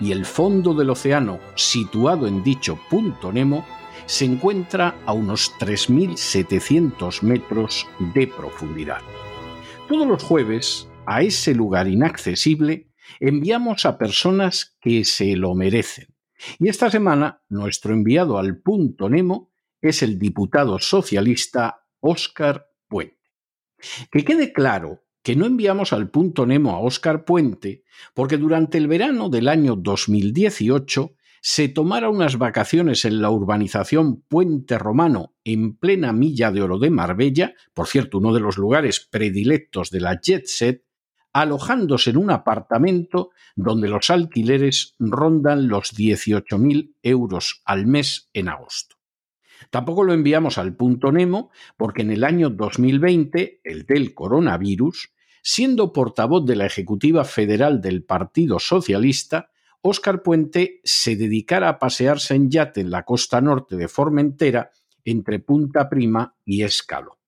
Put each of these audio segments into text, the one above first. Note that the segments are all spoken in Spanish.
y el fondo del océano, situado en dicho punto Nemo, se encuentra a unos 3.700 metros de profundidad. Todos los jueves, a ese lugar inaccesible, enviamos a personas que se lo merecen. Y esta semana, nuestro enviado al punto Nemo es el diputado socialista Óscar Puente. Que quede claro que no enviamos al punto Nemo a Óscar Puente porque durante el verano del año 2018 se tomara unas vacaciones en la urbanización Puente Romano en plena milla de oro de Marbella, por cierto, uno de los lugares predilectos de la jet set, alojándose en un apartamento donde los alquileres rondan los 18.000 euros al mes en agosto. Tampoco lo enviamos al punto Nemo porque en el año 2020, el del coronavirus, siendo portavoz de la Ejecutiva Federal del Partido Socialista, Óscar Puente se dedicara a pasearse en yate en la costa norte de Formentera entre Punta Prima y Escalo.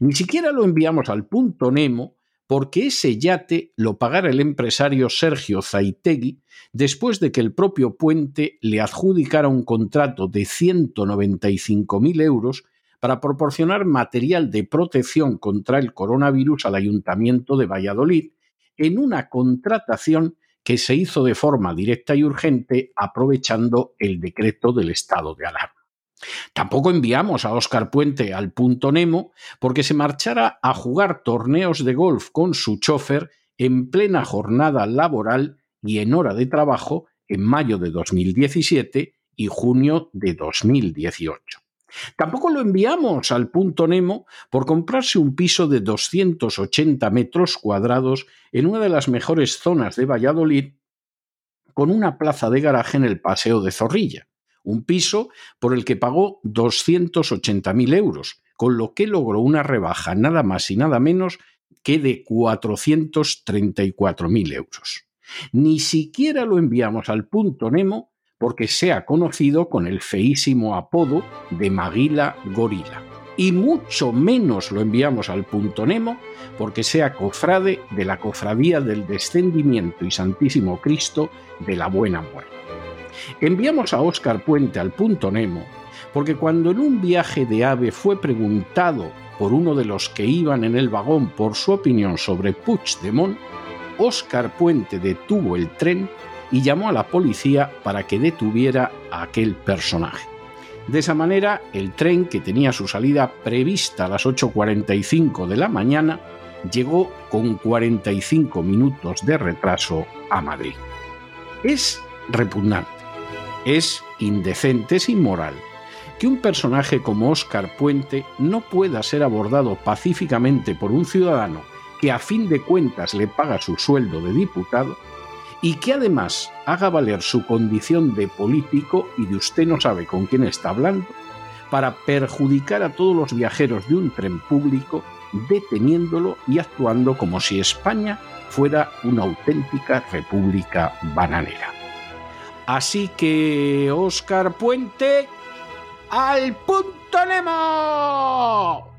Ni siquiera lo enviamos al punto Nemo porque ese yate lo pagara el empresario Sergio Zaitegui después de que el propio Puente le adjudicara un contrato de 195.000 euros para proporcionar material de protección contra el coronavirus al Ayuntamiento de Valladolid en una contratación que se hizo de forma directa y urgente aprovechando el decreto del estado de alarma. Tampoco enviamos a Óscar Puente al punto Nemo porque se marchara a jugar torneos de golf con su chofer en plena jornada laboral y en hora de trabajo en mayo de 2017 y junio de 2018. Tampoco lo enviamos al punto Nemo por comprarse un piso de 280 metros cuadrados en una de las mejores zonas de Valladolid con una plaza de garaje en el Paseo de Zorrilla un piso por el que pagó 280.000 euros, con lo que logró una rebaja nada más y nada menos que de 434.000 euros. Ni siquiera lo enviamos al punto Nemo porque sea conocido con el feísimo apodo de Maguila Gorila. Y mucho menos lo enviamos al punto Nemo porque sea cofrade de la cofradía del descendimiento y santísimo Cristo de la Buena Muerte. Enviamos a Óscar Puente al punto Nemo porque cuando en un viaje de ave fue preguntado por uno de los que iban en el vagón por su opinión sobre Puigdemont, Óscar Puente detuvo el tren y llamó a la policía para que detuviera a aquel personaje. De esa manera, el tren, que tenía su salida prevista a las 8.45 de la mañana, llegó con 45 minutos de retraso a Madrid. Es repugnante es indecente, es inmoral que un personaje como Óscar Puente no pueda ser abordado pacíficamente por un ciudadano que a fin de cuentas le paga su sueldo de diputado y que además haga valer su condición de político y de usted no sabe con quién está hablando para perjudicar a todos los viajeros de un tren público deteniéndolo y actuando como si España fuera una auténtica república bananera. Así que, Oscar Puente, al punto Nemo.